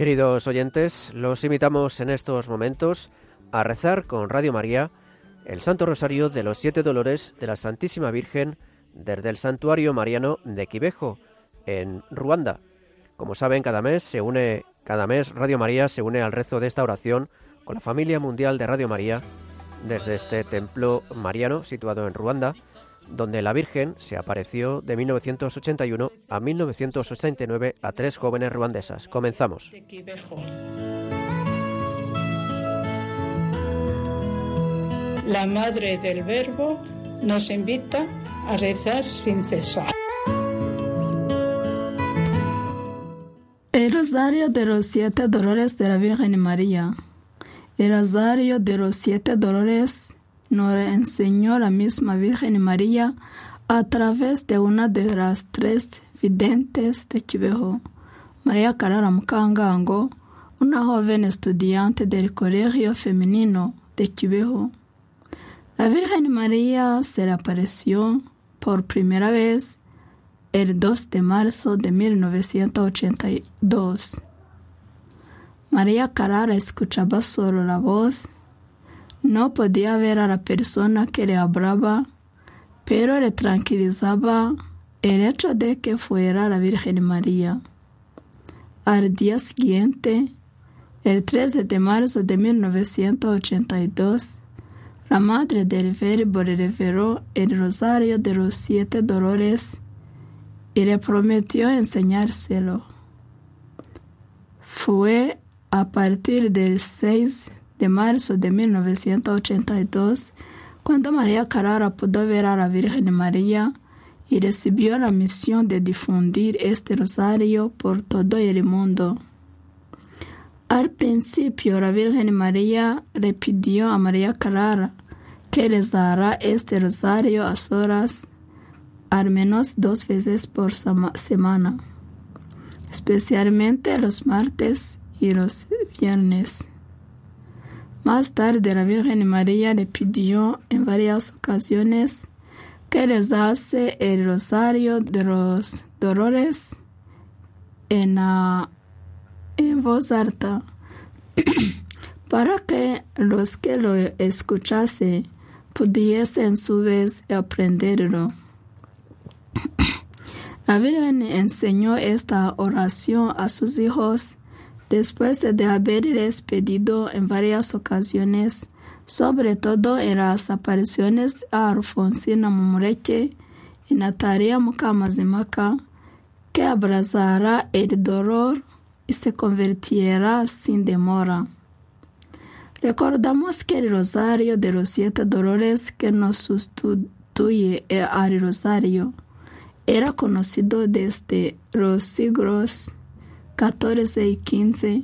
Queridos oyentes, los invitamos en estos momentos a rezar con Radio María el Santo Rosario de los Siete Dolores de la Santísima Virgen desde el Santuario Mariano de Quivejo, en Ruanda. Como saben, cada mes se une, cada mes Radio María se une al rezo de esta oración con la familia mundial de Radio María desde este templo mariano situado en Ruanda donde la Virgen se apareció de 1981 a 1989 a tres jóvenes ruandesas. Comenzamos. La Madre del Verbo nos invita a rezar sin cesar. El Rosario de los Siete Dolores de la Virgen María. El Rosario de los Siete Dolores nos enseñó la misma Virgen María a través de una de las tres videntes de Chivejo, María Carara Mukangango, una joven estudiante del Colegio Femenino de Chivejo. La Virgen María se le apareció por primera vez el 2 de marzo de 1982. María Carara escuchaba solo la voz no podía ver a la persona que le hablaba, pero le tranquilizaba el hecho de que fuera la Virgen María. Al día siguiente, el 13 de marzo de 1982, la Madre del Verbo le reveló el rosario de los siete dolores y le prometió enseñárselo. Fue a partir del 6 de marzo de 1982, cuando María Carrara pudo ver a la Virgen María y recibió la misión de difundir este rosario por todo el mundo. Al principio, la Virgen María le pidió a María Carrara que rezara este rosario a solas al menos dos veces por semana, especialmente los martes y los viernes. Más tarde la Virgen María le pidió en varias ocasiones que rezase el rosario de los dolores en, en voz alta para que los que lo escuchasen pudiesen su vez aprenderlo. La Virgen enseñó esta oración a sus hijos después de haberles pedido en varias ocasiones, sobre todo en las apariciones a Alfonsina Mumureche y Natalia Mukamazimaka, que abrazara el dolor y se convirtiera sin demora. Recordamos que el rosario de los siete dolores que nos sustituye al rosario era conocido desde los siglos 14 y 15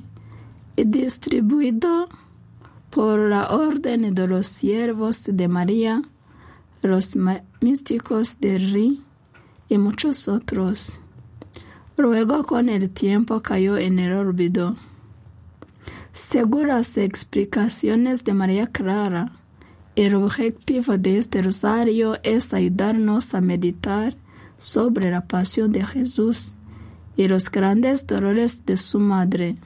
y distribuido por la orden de los siervos de María, los místicos de Ri y muchos otros. Luego con el tiempo cayó en el olvido. Según las explicaciones de María Clara, el objetivo de este rosario es ayudarnos a meditar sobre la pasión de Jesús y los grandes dolores de su madre.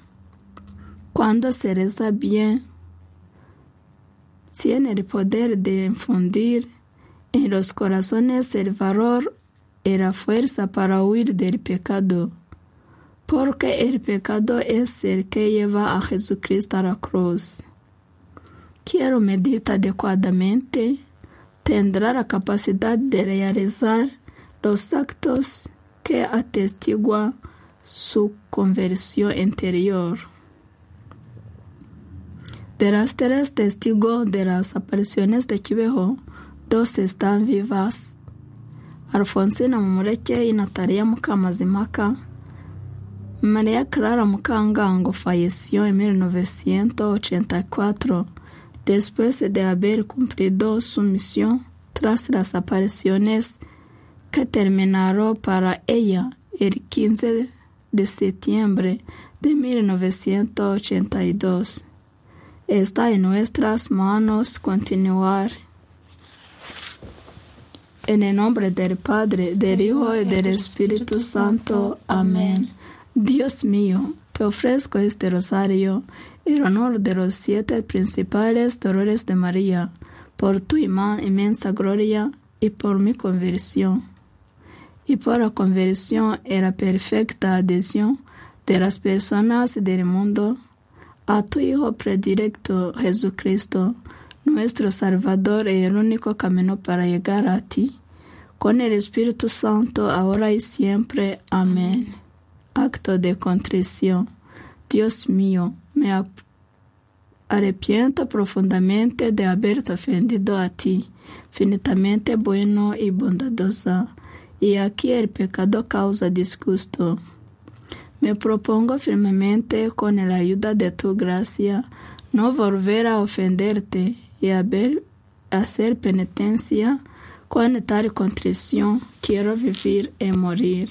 Cuando se reza bien, tiene el poder de infundir en los corazones el valor y la fuerza para huir del pecado, porque el pecado es el que lleva a Jesucristo a la cruz. Quiero meditar adecuadamente, tendrá la capacidad de realizar los actos que atestigua su conversión interior. De las tres testigos de las apariciones de Chivejo, dos están vivas. Alfonsina y Natalia Mukamazimaka. María Clara Mukangango falleció en 1984 después de haber cumplido su misión tras las apariciones que terminaron para ella el 15 de septiembre de 1982. Está en nuestras manos continuar. En el nombre del Padre, del Hijo y del Espíritu Santo. Amén. Dios mío, te ofrezco este rosario en honor de los siete principales dolores de María, por tu inmensa gloria y por mi conversión. Y por la conversión la perfecta adhesión de las personas del mundo a tu Hijo predilecto Jesucristo, nuestro Salvador y el único camino para llegar a ti con el Espíritu Santo, ahora y siempre. Amén. Acto de contrición. Dios mío, me arrepiento profundamente de haberte ofendido a ti, finitamente bueno y bondadosa, y aquí el pecado causa disgusto. Me propongo firmemente, con la ayuda de tu gracia, no volver a ofenderte y hacer penitencia con tal contrición quiero vivir y morir.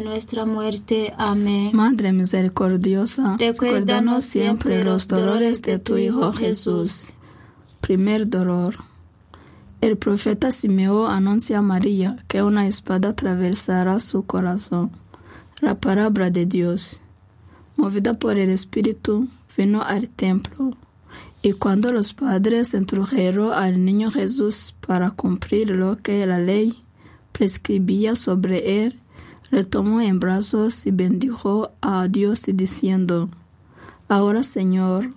nuestra muerte. Amén. Madre misericordiosa, recuérdanos siempre los dolores de tu Hijo Jesús. Primer dolor. El profeta Simeón anuncia a María que una espada atravesará su corazón. La palabra de Dios, movida por el Espíritu, vino al templo. Y cuando los padres introdujeron al niño Jesús para cumplir lo que la ley prescribía sobre él, le tomó en brazos y bendijo a Dios diciendo, Ahora Señor,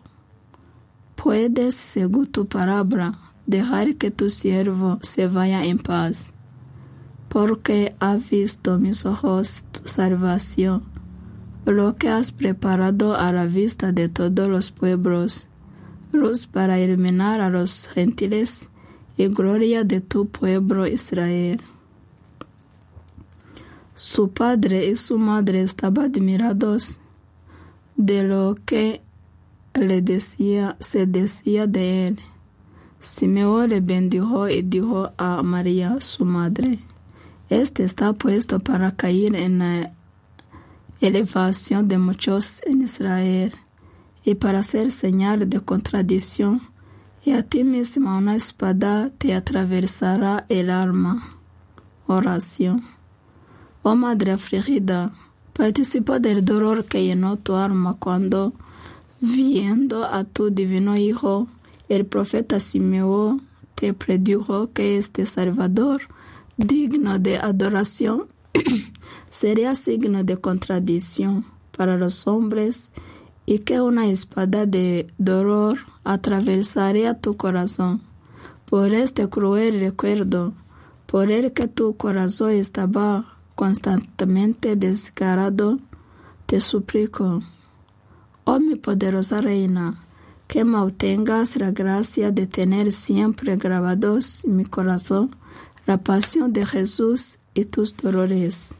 puedes, según tu palabra, dejar que tu siervo se vaya en paz, porque ha visto mis ojos tu salvación, lo que has preparado a la vista de todos los pueblos, luz para iluminar a los gentiles y gloria de tu pueblo Israel. Su padre y su madre estaban admirados de lo que le decía, se decía de él. Simeón le bendijo y dijo a María, su madre, Este está puesto para caer en la elevación de muchos en Israel y para ser señal de contradicción, y a ti misma una espada te atravesará el alma. Oración. Oh Madre afligida, participa del dolor que llenó tu alma cuando, viendo a tu divino Hijo, el profeta Simeón te predijo que este Salvador, digno de adoración, sería signo de contradicción para los hombres y que una espada de dolor atravesaría tu corazón. Por este cruel recuerdo, por el que tu corazón estaba constantemente desgarrado, te suplico, oh mi poderosa reina, que me obtengas la gracia de tener siempre grabados en mi corazón la pasión de Jesús y tus dolores.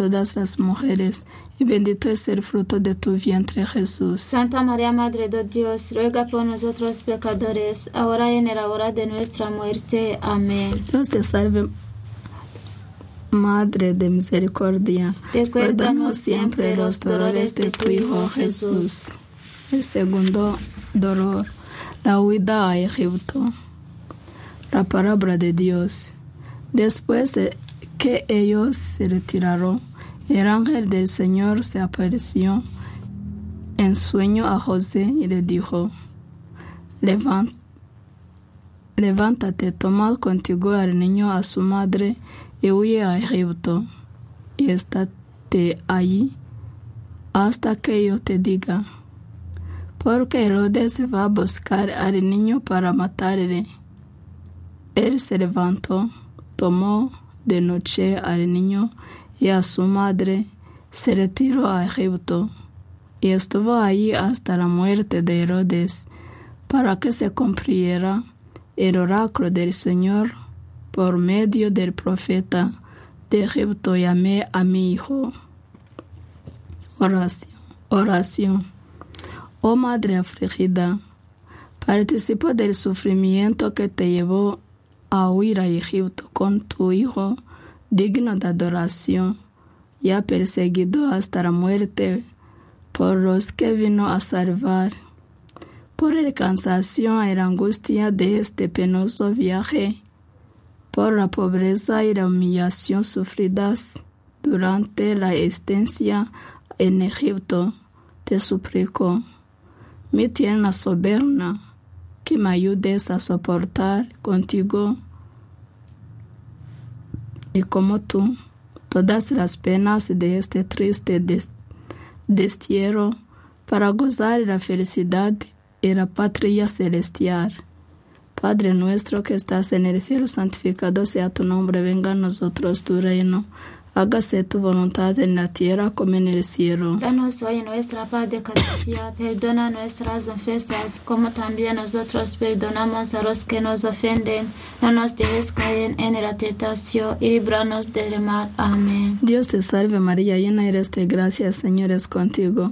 las mujeres, y bendito es el fruto de tu vientre, Jesús. Santa María, Madre de Dios, ruega por nosotros pecadores, ahora y en la hora de nuestra muerte. Amén. Dios te salve Madre de misericordia, recuérdanos siempre los dolores de tu Hijo Jesús. El segundo dolor, la huida a Egipto. La palabra de Dios. Después de que ellos se retiraron, el ángel del Señor se apareció en sueño a José y le dijo, "Levan- levántate, toma contigo al niño a su madre y huye a Egipto, y estate allí hasta que yo te diga, porque Herodes va a buscar al niño para matarle. Él se levantó, tomó de noche al niño y a su madre, se retiró a Egipto, y estuvo allí hasta la muerte de Herodes, para que se cumpliera el oráculo del Señor por medio del profeta de Egipto llamé a mi hijo. Oración. Oración. Oh Madre afligida, participo del sufrimiento que te llevó a huir a Egipto con tu hijo, digno de adoración, ya perseguido hasta la muerte por los que vino a salvar. Por el cansancio y la angustia de este penoso viaje, por la pobreza y la humillación sufridas durante la estancia en Egipto, te suplico, mi tierna soberana, que me ayudes a soportar contigo y como tú todas las penas de este triste des- destierro para gozar la felicidad y la patria celestial. Padre nuestro que estás en el cielo, santificado sea tu nombre, venga a nosotros tu reino. Hágase tu voluntad en la tierra como en el cielo. Danos hoy nuestra paz de cada día, perdona nuestras ofensas, como también nosotros perdonamos a los que nos ofenden. No nos dejes caer en la tentación y líbranos del mal. Amén. Dios te salve María, llena eres de gracia, Señor es contigo.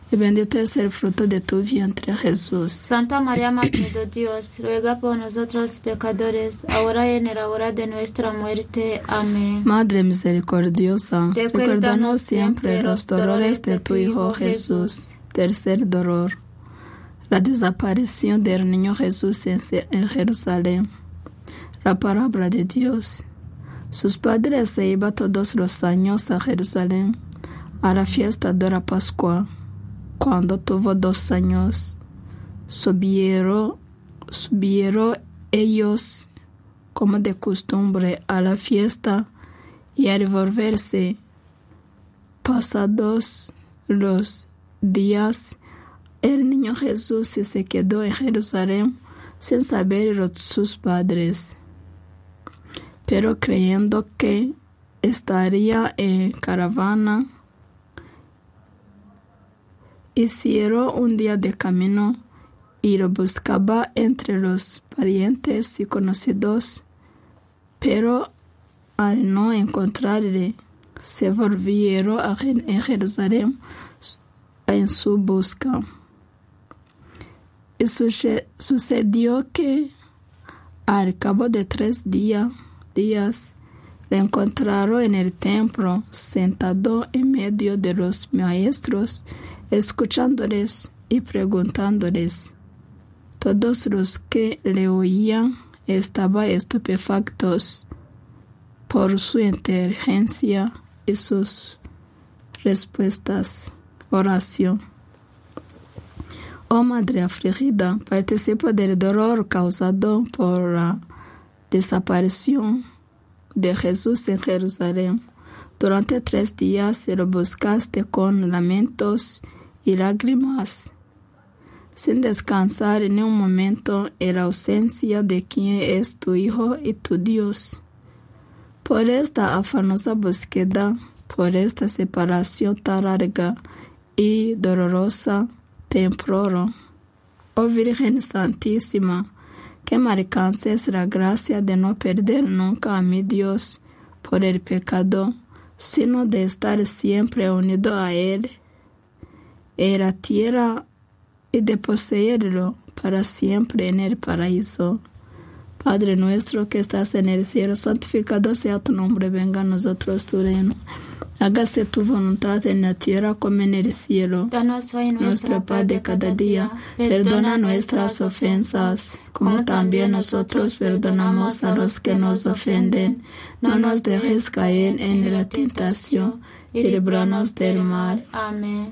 y bendito es el fruto de tu vientre Jesús. Santa María, Madre de Dios, ruega por nosotros pecadores, ahora y en la hora de nuestra muerte. Amén. Madre misericordiosa, Recuérdanos siempre los dolores de tu Hijo Jesús. Tercer dolor. La desaparición del niño Jesús en Jerusalén. La palabra de Dios. Sus padres se iban todos los años a Jerusalén a la fiesta de la Pascua. Cuando tuvo dos años, subieron, subieron ellos como de costumbre a la fiesta y al volverse pasados los días, el niño Jesús se quedó en Jerusalén sin saber sus padres, pero creyendo que estaría en caravana, hicieron un día de camino y lo buscaba entre los parientes y conocidos, pero al no encontrarle, se volvieron a Jerusalén en su busca. Y suce- sucedió que al cabo de tres día- días le encontraron en el templo sentado en medio de los maestros, escuchándoles y preguntándoles. Todos los que le oían estaban estupefactos por su inteligencia y sus respuestas. Oración. Oh Madre afligida, participa del dolor causado por la desaparición de Jesús en Jerusalén. Durante tres días lo buscaste con lamentos y lágrimas, sin descansar en un momento en la ausencia de quien es tu Hijo y tu Dios. Por esta afanosa búsqueda, por esta separación tan larga y dolorosa, te imploro, oh Virgen Santísima, que me alcances la gracia de no perder nunca a mi Dios por el pecado, sino de estar siempre unido a Él en la tierra y de poseerlo para siempre en el paraíso. Padre nuestro que estás en el cielo, santificado sea tu nombre, venga a nosotros tu reino. Hágase tu voluntad en la tierra como en el cielo. Danos hoy Nuestro pan de cada día, perdona nuestras ofensas, como también nosotros perdonamos a los que nos ofenden. No nos dejes caer en la tentación y líbranos del mal. Amén.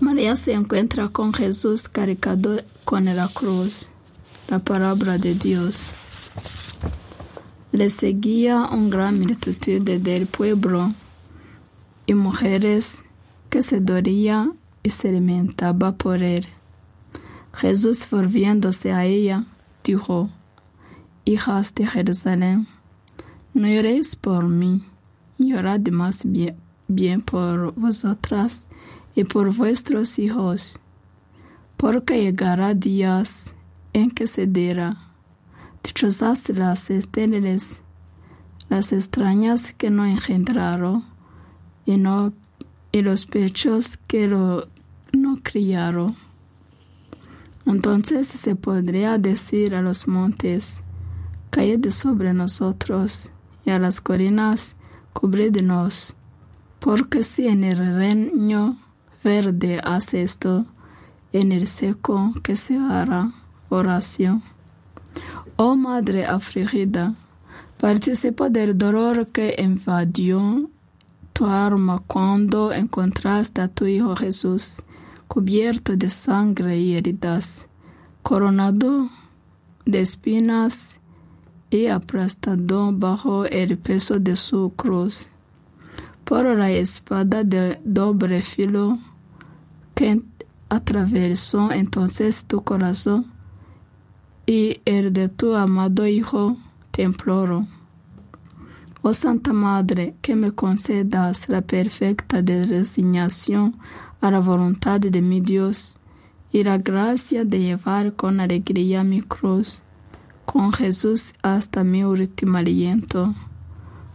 María se encuentra con Jesús cargado con la cruz, la palabra de Dios. Le seguía una gran multitud del pueblo y mujeres que se doría y se alimentaba por él. Jesús volviéndose a ella, dijo, Hijas de Jerusalén, no lloréis por mí, llorad más bien, bien por vosotras y por vuestros hijos, porque llegará días en que se dirá, dichosas las estériles, las extrañas que no engendraron, y, no, y los pechos que lo, no criaron. Entonces se podría decir a los montes, caed sobre nosotros, y a las colinas, cubridnos, porque si en el reino verde hace esto, en el seco que se hará oración. Oh Madre afligida, participa del dolor que invadió tu alma cuando encontraste a tu Hijo Jesús cubierto de sangre y heridas, coronado de espinas y aplastado bajo el peso de su cruz. Por la espada de doble filo que atravesó entonces tu corazón y el de tu amado Hijo te imploro. Oh Santa Madre, que me concedas la perfecta resignación a la voluntad de mi Dios y la gracia de llevar con alegría mi cruz, con Jesús hasta mi último aliento.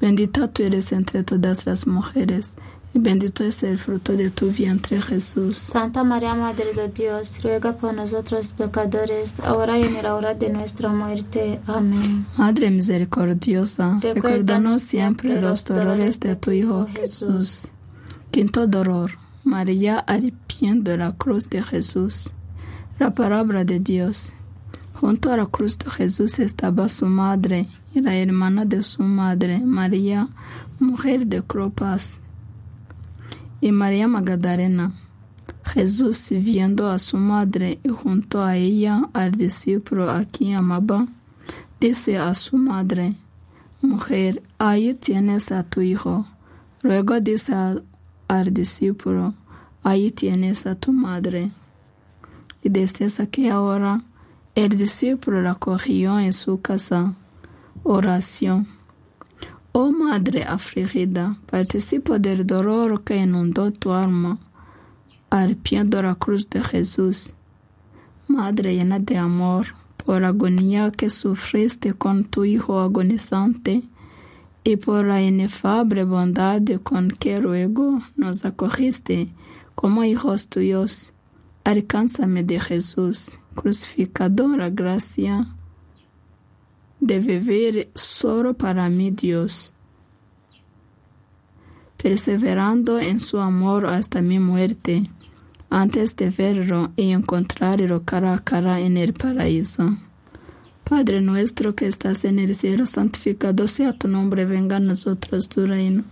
Bendita tú eres entre todas las mujeres, y bendito es el fruto de tu vientre Jesús. Santa María, Madre de Dios, ruega por nosotros pecadores, ahora y en la hora de nuestra muerte. Amén. Madre misericordiosa, recuérdanos siempre los dolores de tu Hijo Jesús. Quinto dolor. María al pie de la cruz de Jesús. La palabra de Dios. Junto a la cruz de Jesús estaba su madre y la hermana de su madre, María, mujer de Clopas, y María Magdalena. Jesús, viendo a su madre y junto a ella al discípulo a quien amaba, dice a su madre, Mujer, ahí tienes a tu hijo. Luego dice al discípulo, ahí tienes a tu madre. Y desde aquella hora, el discípulo la cogió en su casa. Oración. Oh Madre afligida, participo del dolor que inundó tu alma al pie de la cruz de Jesús. Madre llena de amor, por la agonía que sufriste con tu Hijo agonizante y por la inefable bondad con que luego nos acogiste como hijos tuyos. Alcánzame de Jesús, crucificado la gracia de vivir solo para mí, Dios, perseverando en su amor hasta mi muerte, antes de verlo y encontrarlo cara a cara en el paraíso. Padre nuestro que estás en el cielo, santificado sea tu nombre, venga a nosotros tu reino.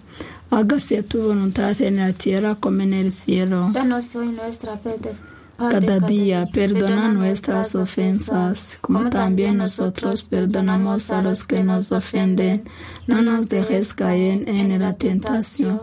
Hágase tu voluntad en la tierra como en el cielo. Danos hoy nuestra de Cada día perdona nuestras ofensas, como también nosotros perdonamos a los que nos ofenden. No nos dejes caer en la tentación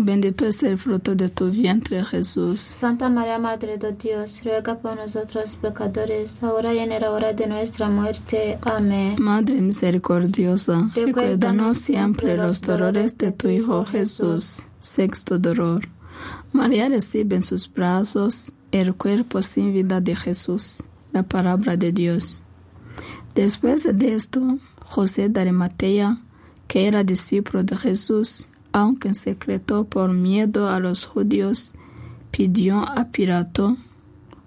bendito es el fruto de tu vientre Jesús. Santa María, Madre de Dios, ruega por nosotros pecadores, ahora y en la hora de nuestra muerte. Amén. Madre misericordiosa, recuérdanos siempre los dolores de tu Hijo Jesús. Sexto dolor. María recibe en sus brazos el cuerpo sin vida de Jesús, la palabra de Dios. Después de esto, José de Arimatea, que era discípulo de Jesús, aunque en secreto por miedo a los judíos, pidió a Pilato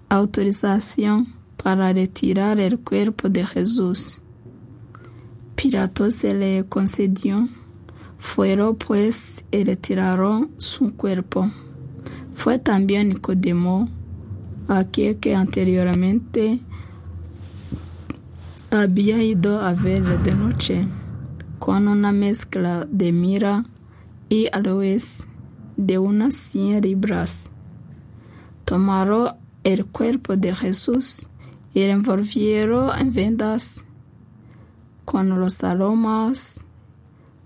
autorización para retirar el cuerpo de Jesús. Pilato se le concedió. Fueron pues y retiraron su cuerpo. Fue también Nicodemo, aquel que anteriormente había ido a verle de noche, con una mezcla de mira y aloes de unas cien libras. Tomaron el cuerpo de Jesús y lo envolvieron en vendas con los aromas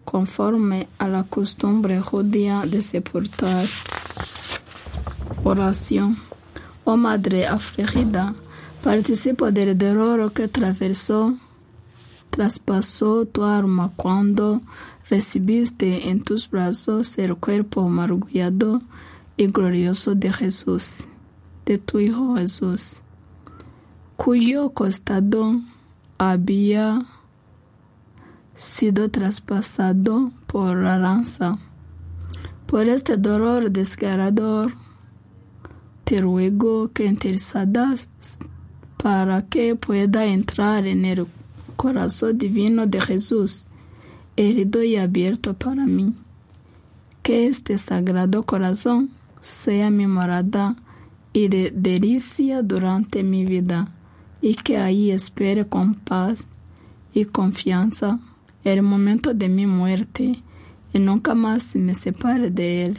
conforme a la costumbre judía de sepultar. Oración. Oh Madre afligida, participo del dolor que atravesó, traspasó tu alma cuando recibiste en tus brazos el cuerpo maravillado y glorioso de Jesús, de tu Hijo Jesús, cuyo costado había sido traspasado por la lanza. Por este dolor desgarrador, te ruego que intercedas para que pueda entrar en el corazón divino de Jesús, herido y abierto para mí. Que este sagrado corazón sea mi morada y de delicia durante mi vida, y que ahí espere con paz y confianza el momento de mi muerte y nunca más me separe de él.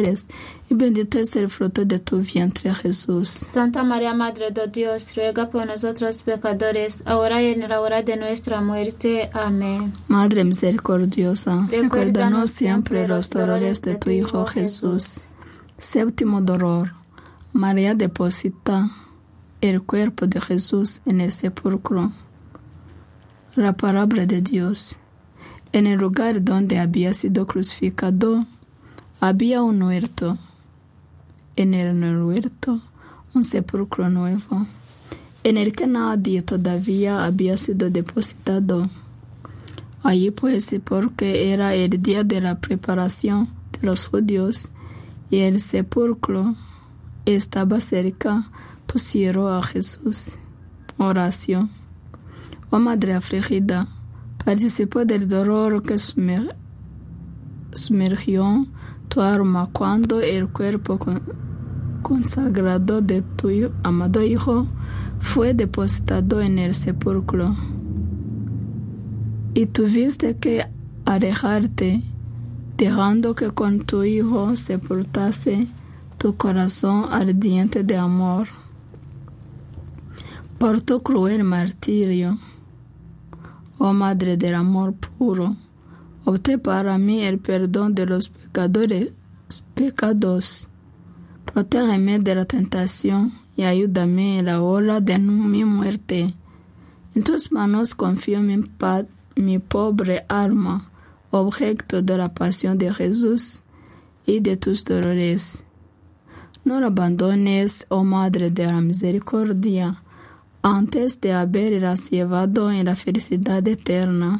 y bendito es el fruto de tu vientre, Jesús. Santa María, Madre de Dios, ruega por nosotros pecadores, ahora y en la hora de nuestra muerte. Amén. Madre misericordiosa, recuérdanos siempre los dolores de tu Hijo Jesús. Séptimo dolor. María deposita el cuerpo de Jesús en el sepulcro. La palabra de Dios. En el lugar donde había sido crucificado había un huerto. En el huerto un sepulcro nuevo, en el que nadie todavía había sido depositado. Allí pues, porque era el día de la preparación de los judíos y el sepulcro estaba cerca, pusieron a Jesús. Oración. Oh Madre afligida, participó del dolor que sumer- sumergió tu alma cuando el cuerpo con- consagrado de tu amado Hijo fue depositado en el sepulcro. Y tuviste que alejarte, dejando que con tu Hijo sepultase tu corazón ardiente de amor. Por tu cruel martirio, oh Madre del Amor puro, obté para mí el perdón de los pecadores, pecados. Protégeme de la tentación y ayúdame en la hora de mi muerte. En tus manos confío mi, mi pobre alma, objeto de la pasión de Jesús y de tus dolores. No la abandones, oh Madre de la Misericordia, antes de haberlas llevado en la felicidad eterna.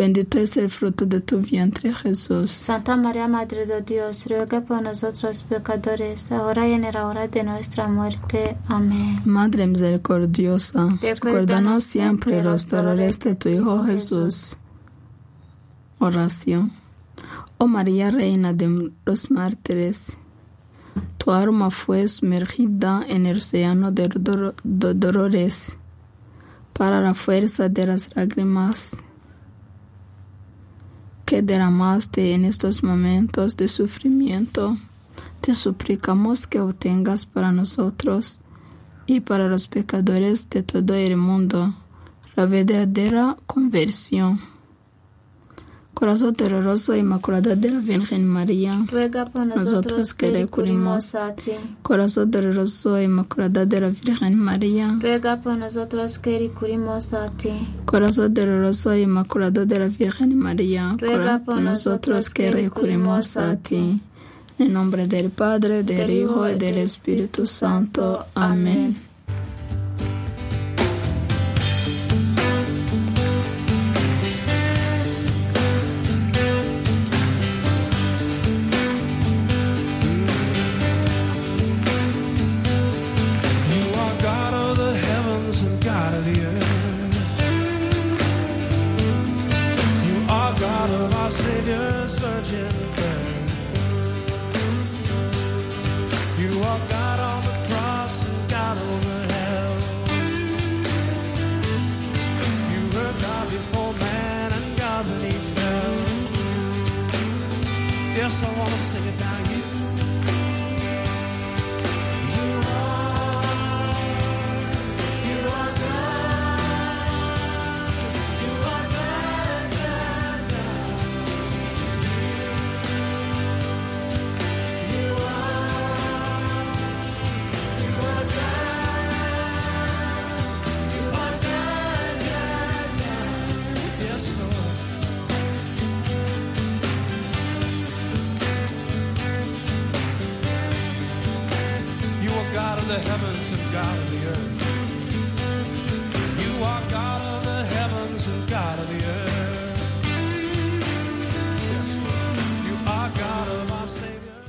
bendito es el fruto de tu vientre, Jesús. Santa María, Madre de Dios, ruega por nosotros pecadores, ahora y en la hora de nuestra muerte. Amén. Madre misericordiosa, Recuérdanos siempre los dolores de tu Hijo Jesús. Oración. Oh María, Reina de los mártires, tu alma fue sumergida en el océano de dolores para la fuerza de las lágrimas que derramaste en estos momentos de sufrimiento. Te suplicamos que obtengas para nosotros y para los pecadores de todo el mundo la verdadera conversión. Corazón e inmaculada de la Virgen María. Ruega por nosotros Nosotros que recurrimos a ti. Corazón doloroso e inmaculada de la Virgen María. Ruega por nosotros que recurrimos a ti. Corazón doloroso e inmaculado de la Virgen María. Ruega por nosotros que recurrimos a ti. En nombre del Padre, del Hijo y del Espíritu Santo. Amén.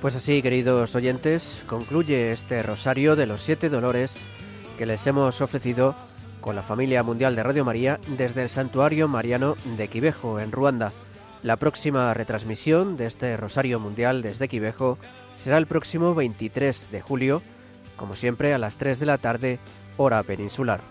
Pues así, queridos oyentes, concluye este rosario de los siete dolores que les hemos ofrecido con la familia mundial de Radio María desde el Santuario Mariano de Quivejo, en Ruanda. La próxima retransmisión de este Rosario Mundial desde Quivejo será el próximo 23 de julio, como siempre a las 3 de la tarde, hora peninsular.